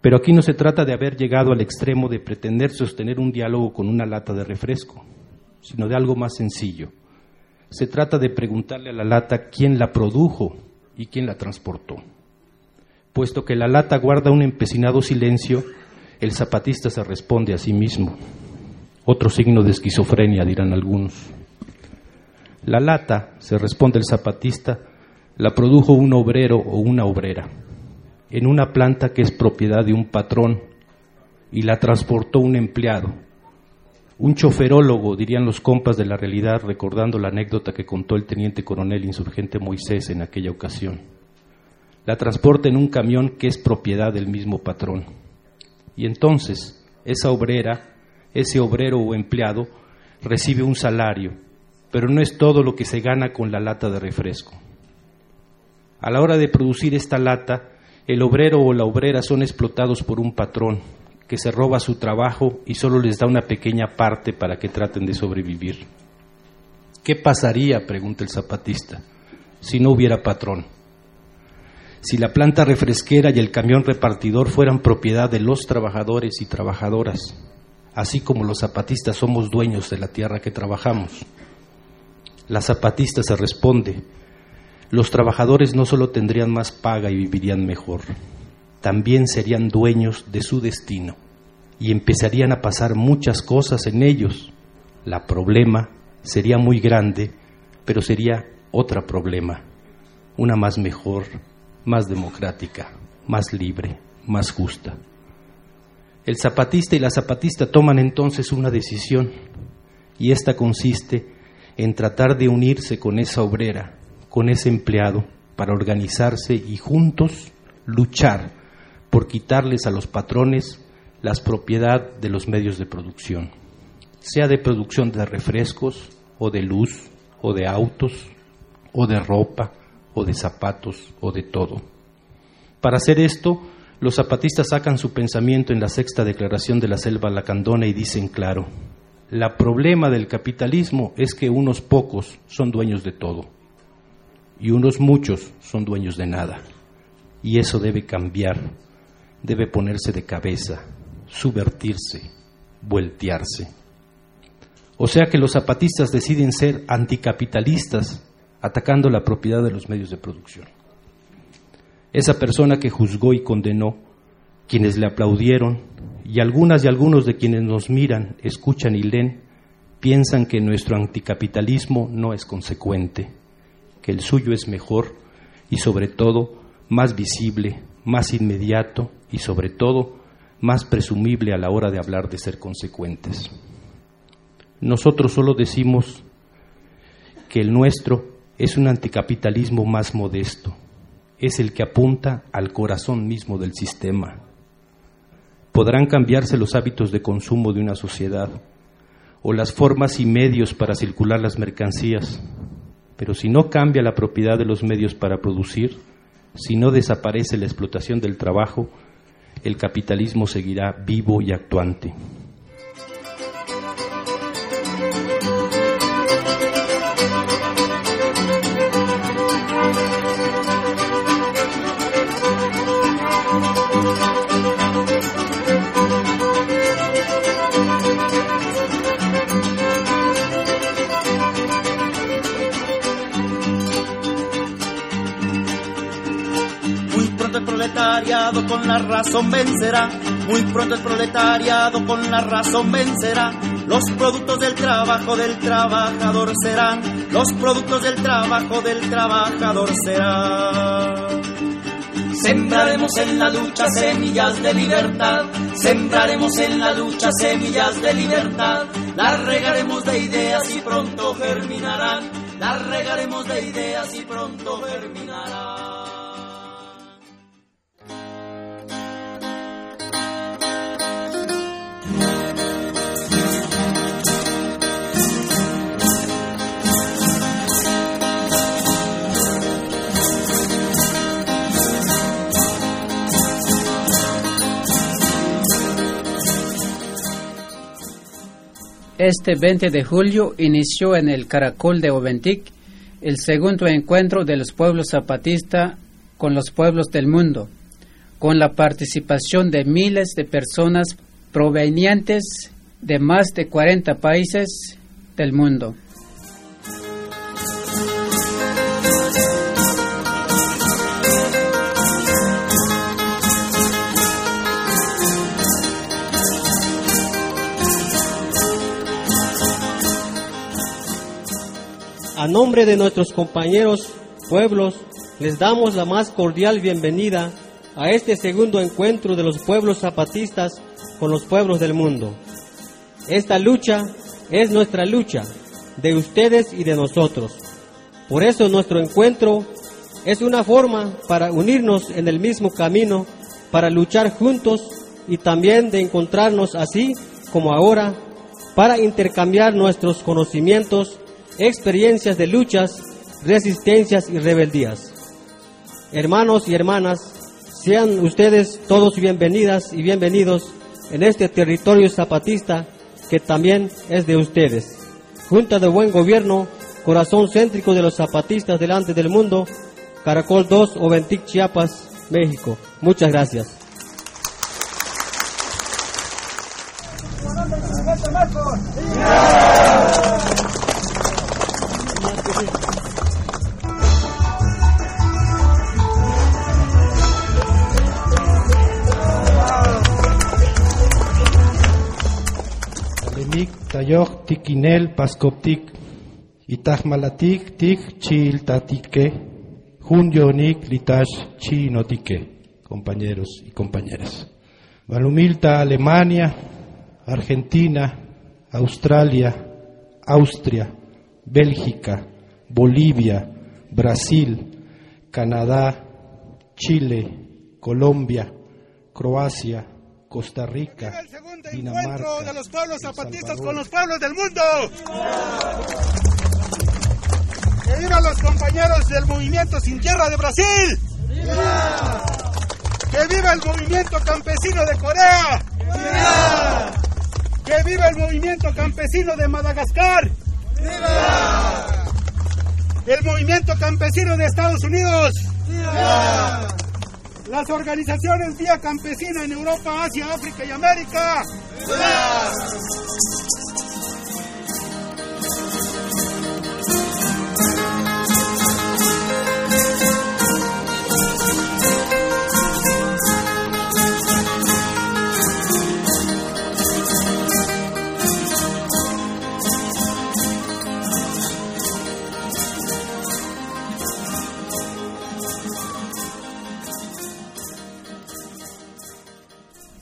Pero aquí no se trata de haber llegado al extremo de pretender sostener un diálogo con una lata de refresco, sino de algo más sencillo. Se trata de preguntarle a la lata quién la produjo y quién la transportó. Puesto que la lata guarda un empecinado silencio, el zapatista se responde a sí mismo. Otro signo de esquizofrenia, dirán algunos. La lata, se responde el zapatista, la produjo un obrero o una obrera en una planta que es propiedad de un patrón y la transportó un empleado. Un choferólogo, dirían los compas de la realidad, recordando la anécdota que contó el teniente coronel insurgente Moisés en aquella ocasión la transporta en un camión que es propiedad del mismo patrón. Y entonces esa obrera, ese obrero o empleado, recibe un salario, pero no es todo lo que se gana con la lata de refresco. A la hora de producir esta lata, el obrero o la obrera son explotados por un patrón que se roba su trabajo y solo les da una pequeña parte para que traten de sobrevivir. ¿Qué pasaría, pregunta el zapatista, si no hubiera patrón? si la planta refresquera y el camión repartidor fueran propiedad de los trabajadores y trabajadoras, así como los zapatistas somos dueños de la tierra que trabajamos. La zapatista se responde, los trabajadores no solo tendrían más paga y vivirían mejor, también serían dueños de su destino y empezarían a pasar muchas cosas en ellos. La problema sería muy grande, pero sería otra problema, una más mejor, más democrática, más libre, más justa. El zapatista y la zapatista toman entonces una decisión y esta consiste en tratar de unirse con esa obrera, con ese empleado, para organizarse y juntos luchar por quitarles a los patrones la propiedad de los medios de producción, sea de producción de refrescos o de luz o de autos o de ropa o de zapatos o de todo. Para hacer esto, los zapatistas sacan su pensamiento en la sexta declaración de la selva lacandona y dicen claro, la problema del capitalismo es que unos pocos son dueños de todo y unos muchos son dueños de nada. Y eso debe cambiar, debe ponerse de cabeza, subvertirse, voltearse. O sea que los zapatistas deciden ser anticapitalistas, atacando la propiedad de los medios de producción. Esa persona que juzgó y condenó, quienes le aplaudieron, y algunas y algunos de quienes nos miran, escuchan y leen, piensan que nuestro anticapitalismo no es consecuente, que el suyo es mejor y sobre todo más visible, más inmediato y sobre todo más presumible a la hora de hablar de ser consecuentes. Nosotros solo decimos que el nuestro es un anticapitalismo más modesto, es el que apunta al corazón mismo del sistema. Podrán cambiarse los hábitos de consumo de una sociedad o las formas y medios para circular las mercancías, pero si no cambia la propiedad de los medios para producir, si no desaparece la explotación del trabajo, el capitalismo seguirá vivo y actuante. Con la razón vencerá. Muy pronto el proletariado con la razón vencerá. Los productos del trabajo del trabajador serán. Los productos del trabajo del trabajador serán. Sembraremos en la lucha semillas de libertad. Sembraremos en la lucha semillas de libertad. Las regaremos de ideas y pronto germinarán. Las regaremos de ideas y pronto germinarán. Este 20 de julio inició en el Caracol de Oventic el segundo encuentro de los pueblos zapatistas con los pueblos del mundo, con la participación de miles de personas provenientes de más de 40 países del mundo. A nombre de nuestros compañeros pueblos, les damos la más cordial bienvenida a este segundo encuentro de los pueblos zapatistas con los pueblos del mundo. Esta lucha es nuestra lucha, de ustedes y de nosotros. Por eso nuestro encuentro es una forma para unirnos en el mismo camino, para luchar juntos y también de encontrarnos así como ahora, para intercambiar nuestros conocimientos experiencias de luchas, resistencias y rebeldías. Hermanos y hermanas, sean ustedes todos bienvenidas y bienvenidos en este territorio zapatista que también es de ustedes. Junta de Buen Gobierno, corazón céntrico de los zapatistas delante del mundo, Caracol 2, Oventic, Chiapas, México. Muchas gracias. Tayoc tikinel pascoptic itajmalatic tic chiltatike junyonik litash chinotike compañeros y compañeras. Valumilta Alemania, Argentina, Australia, Austria, Bélgica, Bolivia, Brasil, Canadá, Chile, Colombia, Croacia, Costa Rica, el segundo encuentro de los pueblos zapatistas con los pueblos del mundo. Que vivan los compañeros del movimiento Sin Tierra de Brasil. Que viva el movimiento campesino de Corea. Que viva el movimiento campesino de Madagascar. El movimiento campesino de Estados Unidos las organizaciones Vía Campesina en Europa, Asia, África y América.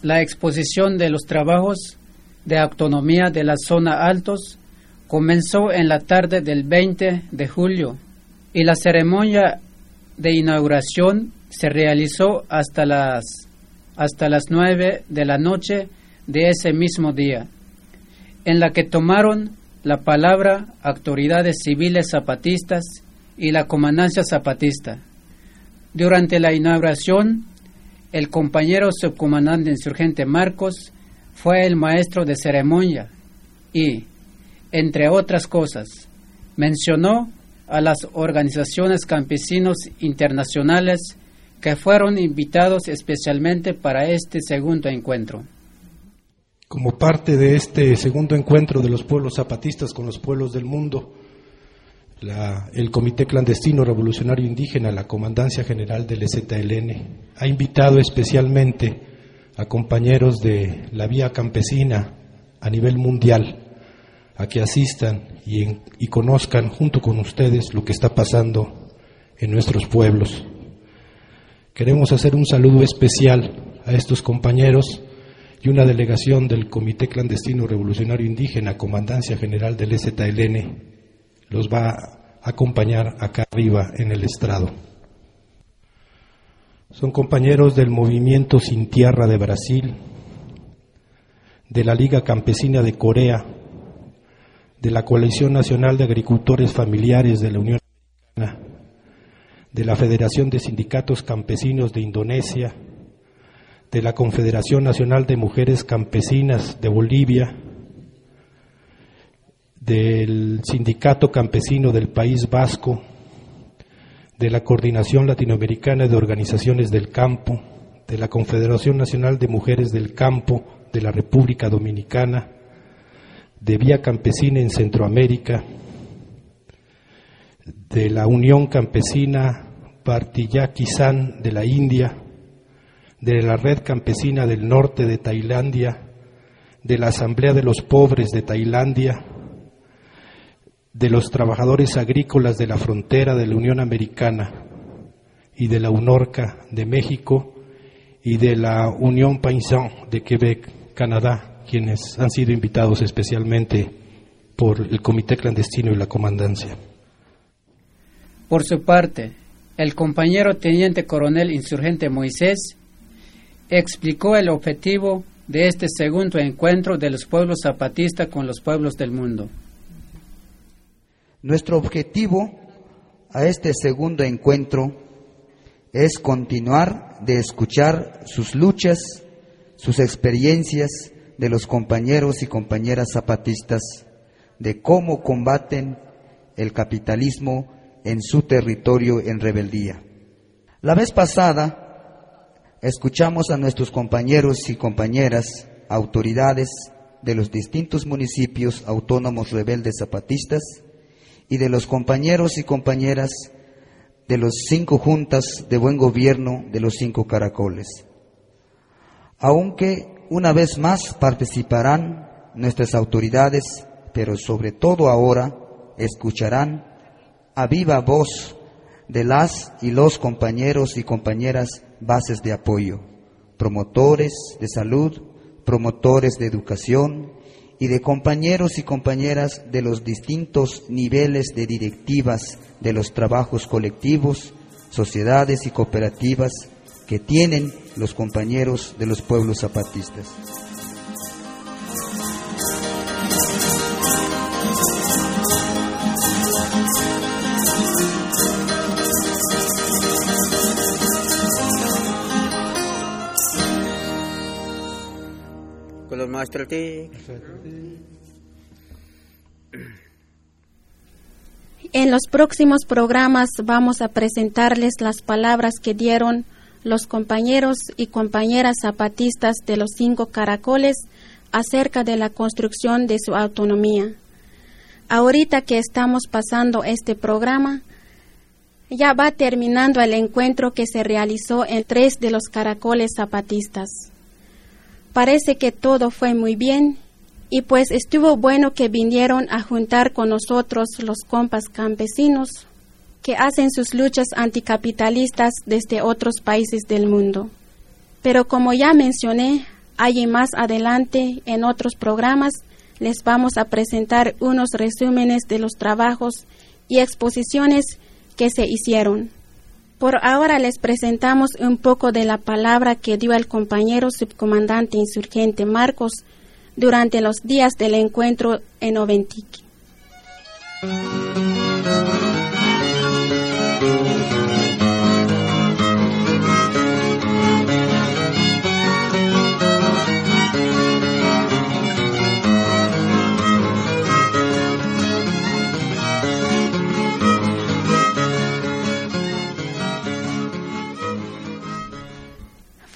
La exposición de los trabajos de autonomía de la zona Altos comenzó en la tarde del 20 de julio y la ceremonia de inauguración se realizó hasta las, hasta las 9 de la noche de ese mismo día, en la que tomaron la palabra autoridades civiles zapatistas y la comandancia zapatista. Durante la inauguración, el compañero subcomandante insurgente Marcos fue el maestro de ceremonia y, entre otras cosas, mencionó a las organizaciones campesinos internacionales que fueron invitados especialmente para este segundo encuentro. Como parte de este segundo encuentro de los pueblos zapatistas con los pueblos del mundo, el Comité Clandestino Revolucionario Indígena, la Comandancia General del EZLN, ha invitado especialmente a compañeros de la vía campesina a nivel mundial a que asistan y, y conozcan junto con ustedes lo que está pasando en nuestros pueblos. Queremos hacer un saludo especial a estos compañeros y una delegación del Comité Clandestino Revolucionario Indígena, Comandancia General del EZLN, los va a acompañar acá arriba en el estrado. Son compañeros del Movimiento Sin Tierra de Brasil, de la Liga Campesina de Corea, de la Coalición Nacional de Agricultores Familiares de la Unión Americana, de la Federación de Sindicatos Campesinos de Indonesia, de la Confederación Nacional de Mujeres Campesinas de Bolivia, del Sindicato Campesino del País Vasco, de la Coordinación Latinoamericana de Organizaciones del Campo, de la Confederación Nacional de Mujeres del Campo de la República Dominicana, de Vía Campesina en Centroamérica, de la Unión Campesina Partiyaki-san de la India, de la Red Campesina del Norte de Tailandia, de la Asamblea de los Pobres de Tailandia, de los trabajadores agrícolas de la frontera de la Unión Americana y de la UNORCA de México y de la Unión Paysan de Quebec, Canadá, quienes han sido invitados especialmente por el Comité Clandestino y la Comandancia. Por su parte, el compañero teniente coronel insurgente Moisés explicó el objetivo de este segundo encuentro de los pueblos zapatistas con los pueblos del mundo. Nuestro objetivo a este segundo encuentro es continuar de escuchar sus luchas, sus experiencias de los compañeros y compañeras zapatistas, de cómo combaten el capitalismo en su territorio en rebeldía. La vez pasada escuchamos a nuestros compañeros y compañeras, autoridades de los distintos municipios autónomos rebeldes zapatistas y de los compañeros y compañeras de los cinco juntas de buen gobierno de los cinco caracoles. Aunque una vez más participarán nuestras autoridades, pero sobre todo ahora escucharán a viva voz de las y los compañeros y compañeras bases de apoyo, promotores de salud, promotores de educación y de compañeros y compañeras de los distintos niveles de directivas de los trabajos colectivos, sociedades y cooperativas que tienen los compañeros de los pueblos zapatistas. En los próximos programas vamos a presentarles las palabras que dieron los compañeros y compañeras zapatistas de los cinco caracoles acerca de la construcción de su autonomía. Ahorita que estamos pasando este programa, ya va terminando el encuentro que se realizó en tres de los caracoles zapatistas. Parece que todo fue muy bien y pues estuvo bueno que vinieron a juntar con nosotros los compas campesinos que hacen sus luchas anticapitalistas desde otros países del mundo. Pero como ya mencioné, Allí más adelante, en otros programas, les vamos a presentar unos resúmenes de los trabajos y exposiciones que se hicieron. Por ahora les presentamos un poco de la palabra que dio el compañero subcomandante insurgente Marcos durante los días del encuentro en Oventique.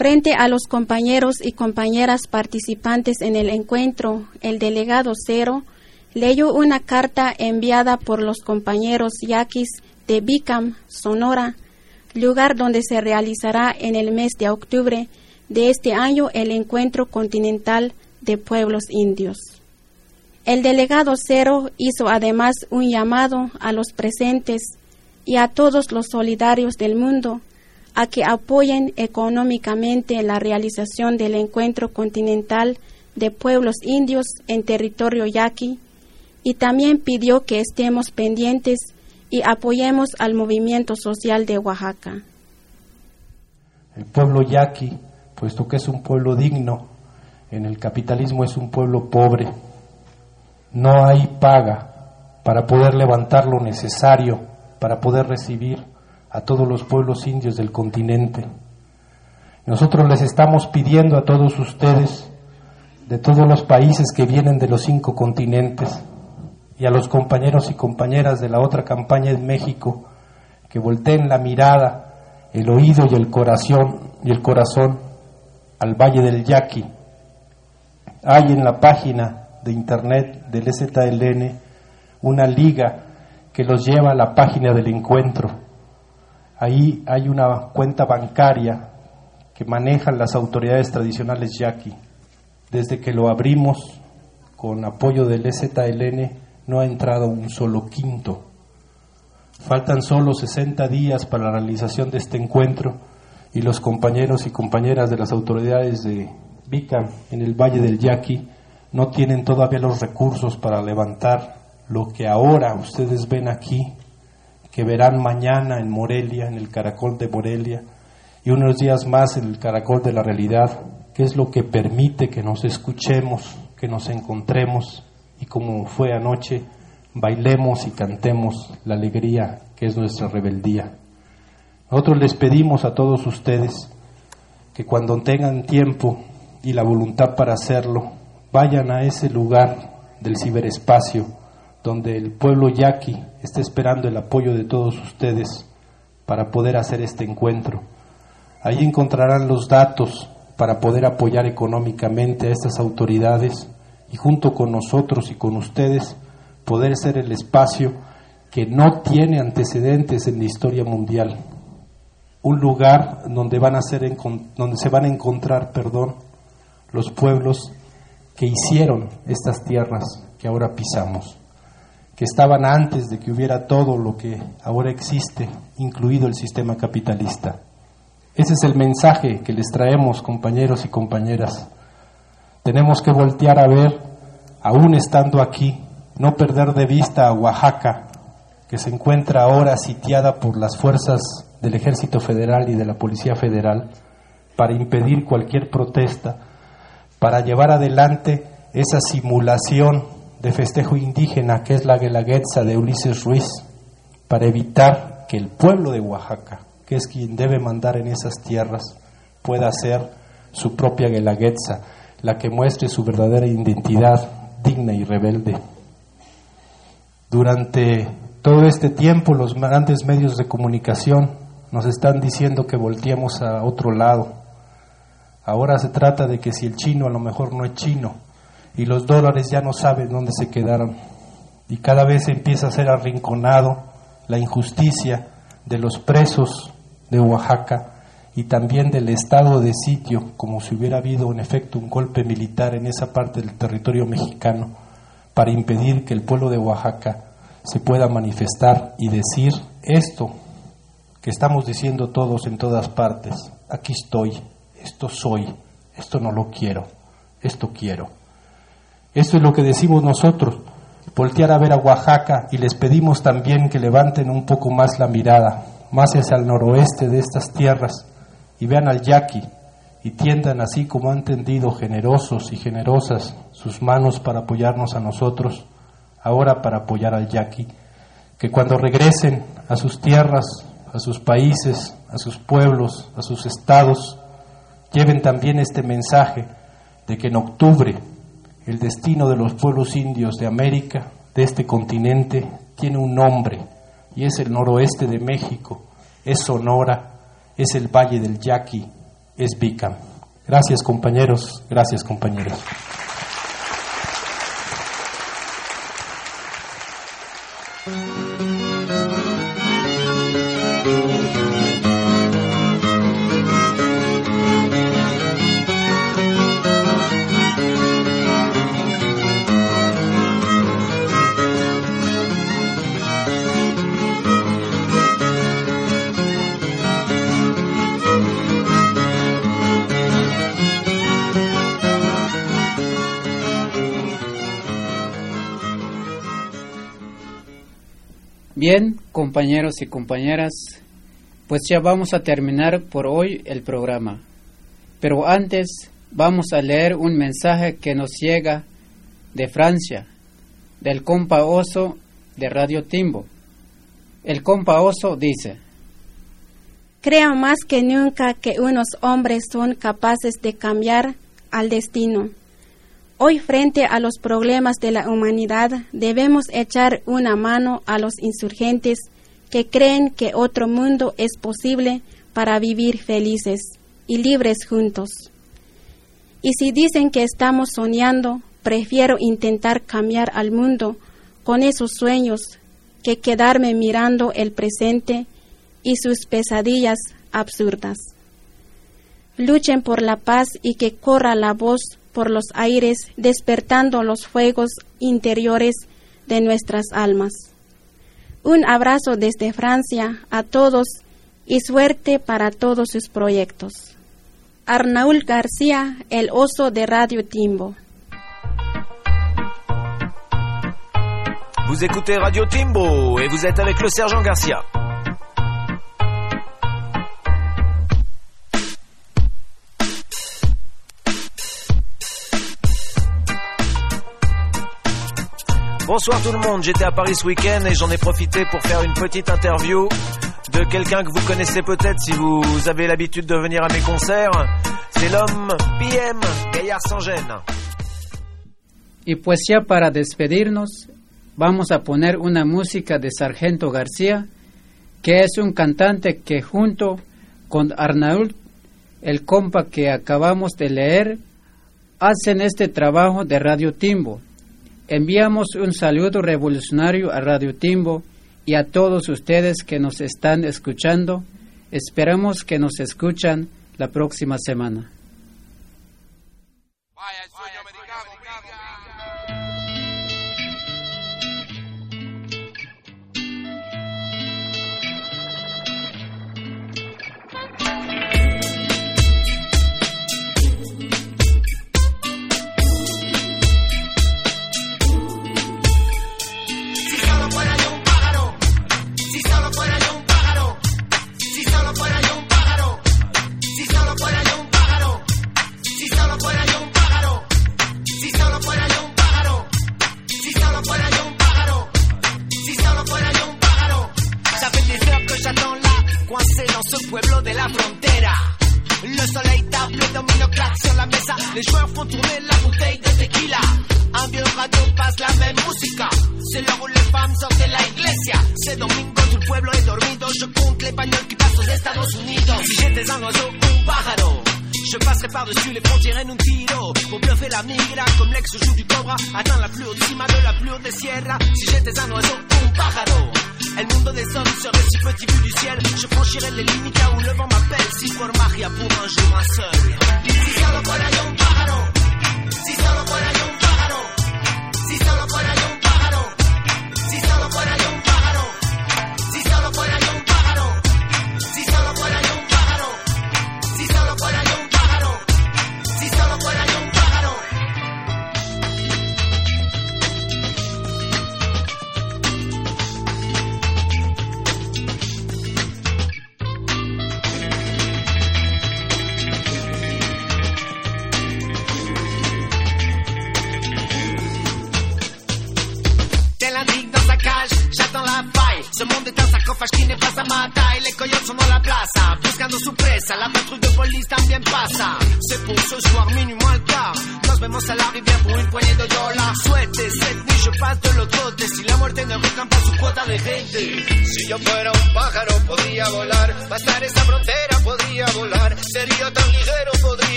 Frente a los compañeros y compañeras participantes en el encuentro, el delegado Cero leyó una carta enviada por los compañeros yaquis de Bicam, Sonora, lugar donde se realizará en el mes de octubre de este año el encuentro continental de pueblos indios. El delegado Cero hizo además un llamado a los presentes y a todos los solidarios del mundo a que apoyen económicamente la realización del encuentro continental de pueblos indios en territorio yaqui y también pidió que estemos pendientes y apoyemos al movimiento social de Oaxaca. El pueblo yaqui, puesto que es un pueblo digno, en el capitalismo es un pueblo pobre. No hay paga para poder levantar lo necesario para poder recibir a todos los pueblos indios del continente. Nosotros les estamos pidiendo a todos ustedes, de todos los países que vienen de los cinco continentes, y a los compañeros y compañeras de la otra campaña en México, que volteen la mirada, el oído y el corazón, y el corazón al Valle del Yaqui. Hay en la página de internet del ZLN una liga que los lleva a la página del encuentro Ahí hay una cuenta bancaria que manejan las autoridades tradicionales yaqui. Desde que lo abrimos con apoyo del EZLN no ha entrado un solo quinto. Faltan solo 60 días para la realización de este encuentro y los compañeros y compañeras de las autoridades de Vica en el Valle del Yaqui no tienen todavía los recursos para levantar lo que ahora ustedes ven aquí que verán mañana en Morelia, en el caracol de Morelia, y unos días más en el caracol de la realidad, que es lo que permite que nos escuchemos, que nos encontremos y como fue anoche, bailemos y cantemos la alegría que es nuestra rebeldía. Nosotros les pedimos a todos ustedes que cuando tengan tiempo y la voluntad para hacerlo, vayan a ese lugar del ciberespacio donde el pueblo yaqui está esperando el apoyo de todos ustedes para poder hacer este encuentro. Ahí encontrarán los datos para poder apoyar económicamente a estas autoridades y junto con nosotros y con ustedes poder ser el espacio que no tiene antecedentes en la historia mundial. Un lugar donde van a ser donde se van a encontrar, perdón, los pueblos que hicieron estas tierras que ahora pisamos que estaban antes de que hubiera todo lo que ahora existe, incluido el sistema capitalista. Ese es el mensaje que les traemos, compañeros y compañeras. Tenemos que voltear a ver, aún estando aquí, no perder de vista a Oaxaca, que se encuentra ahora sitiada por las fuerzas del Ejército Federal y de la Policía Federal, para impedir cualquier protesta, para llevar adelante esa simulación de festejo indígena que es la Guelaguetza de Ulises Ruiz, para evitar que el pueblo de Oaxaca, que es quien debe mandar en esas tierras, pueda hacer su propia Guelaguetza, la que muestre su verdadera identidad digna y rebelde. Durante todo este tiempo los grandes medios de comunicación nos están diciendo que volteemos a otro lado. Ahora se trata de que si el chino a lo mejor no es chino, y los dólares ya no saben dónde se quedaron. Y cada vez empieza a ser arrinconado la injusticia de los presos de Oaxaca y también del estado de sitio, como si hubiera habido en efecto un golpe militar en esa parte del territorio mexicano para impedir que el pueblo de Oaxaca se pueda manifestar y decir esto que estamos diciendo todos en todas partes, aquí estoy, esto soy, esto no lo quiero, esto quiero. Esto es lo que decimos nosotros, voltear a ver a Oaxaca y les pedimos también que levanten un poco más la mirada, más hacia el noroeste de estas tierras y vean al yaqui y tiendan así como han tendido generosos y generosas sus manos para apoyarnos a nosotros, ahora para apoyar al yaqui, que cuando regresen a sus tierras, a sus países, a sus pueblos, a sus estados, lleven también este mensaje de que en octubre el destino de los pueblos indios de América, de este continente, tiene un nombre y es el noroeste de México, es Sonora, es el Valle del Yaqui, es Bicam. Gracias compañeros, gracias compañeros. Compañeros y compañeras, pues ya vamos a terminar por hoy el programa. Pero antes vamos a leer un mensaje que nos llega de Francia, del compa Oso de Radio Timbo. El compa Oso dice, Creo más que nunca que unos hombres son capaces de cambiar al destino Hoy frente a los problemas de la humanidad debemos echar una mano a los insurgentes que creen que otro mundo es posible para vivir felices y libres juntos. Y si dicen que estamos soñando, prefiero intentar cambiar al mundo con esos sueños que quedarme mirando el presente y sus pesadillas absurdas. Luchen por la paz y que corra la voz por los aires, despertando los fuegos interiores de nuestras almas. Un abrazo desde Francia a todos y suerte para todos sus proyectos. Arnaul García, el oso de Radio Timbo. Vous écoutez Radio Timbo vous êtes avec le sergent. Bonsoir tout le monde, j'étais à Paris ce week-end et j'en ai profité pour faire une petite interview de quelqu'un que vous connaissez peut-être si vous avez l'habitude de venir à mes concerts. C'est l'homme PM, Gaillard sans gêne. Y pues ya para despedirnos, vamos a poner una música de Sargento García, que es un cantante que junto con Arnaud, el compa que acabamos de leer, hacen este trabajo de Radio Timbo. Enviamos un saludo revolucionario a Radio Timbo y a todos ustedes que nos están escuchando. Esperamos que nos escuchan la próxima semana. ese domingo su pueblo he dormido. Je compte les bagnoles qui passent aux Estados Unidos. Si j'étais un oiseau, un pájaro. Je passerai par-dessus les frontières en un tiro. Pour bluffer la migra comme l'ex joue du cobra. Atteint la plus haute cima de la plus haute des sierras Si j'étais un oiseau un pájaro. El mundo des hommes serait si petit vu du ciel Je franchirais les limites là où le vent m'appelle Si por magia pour un jour un seul un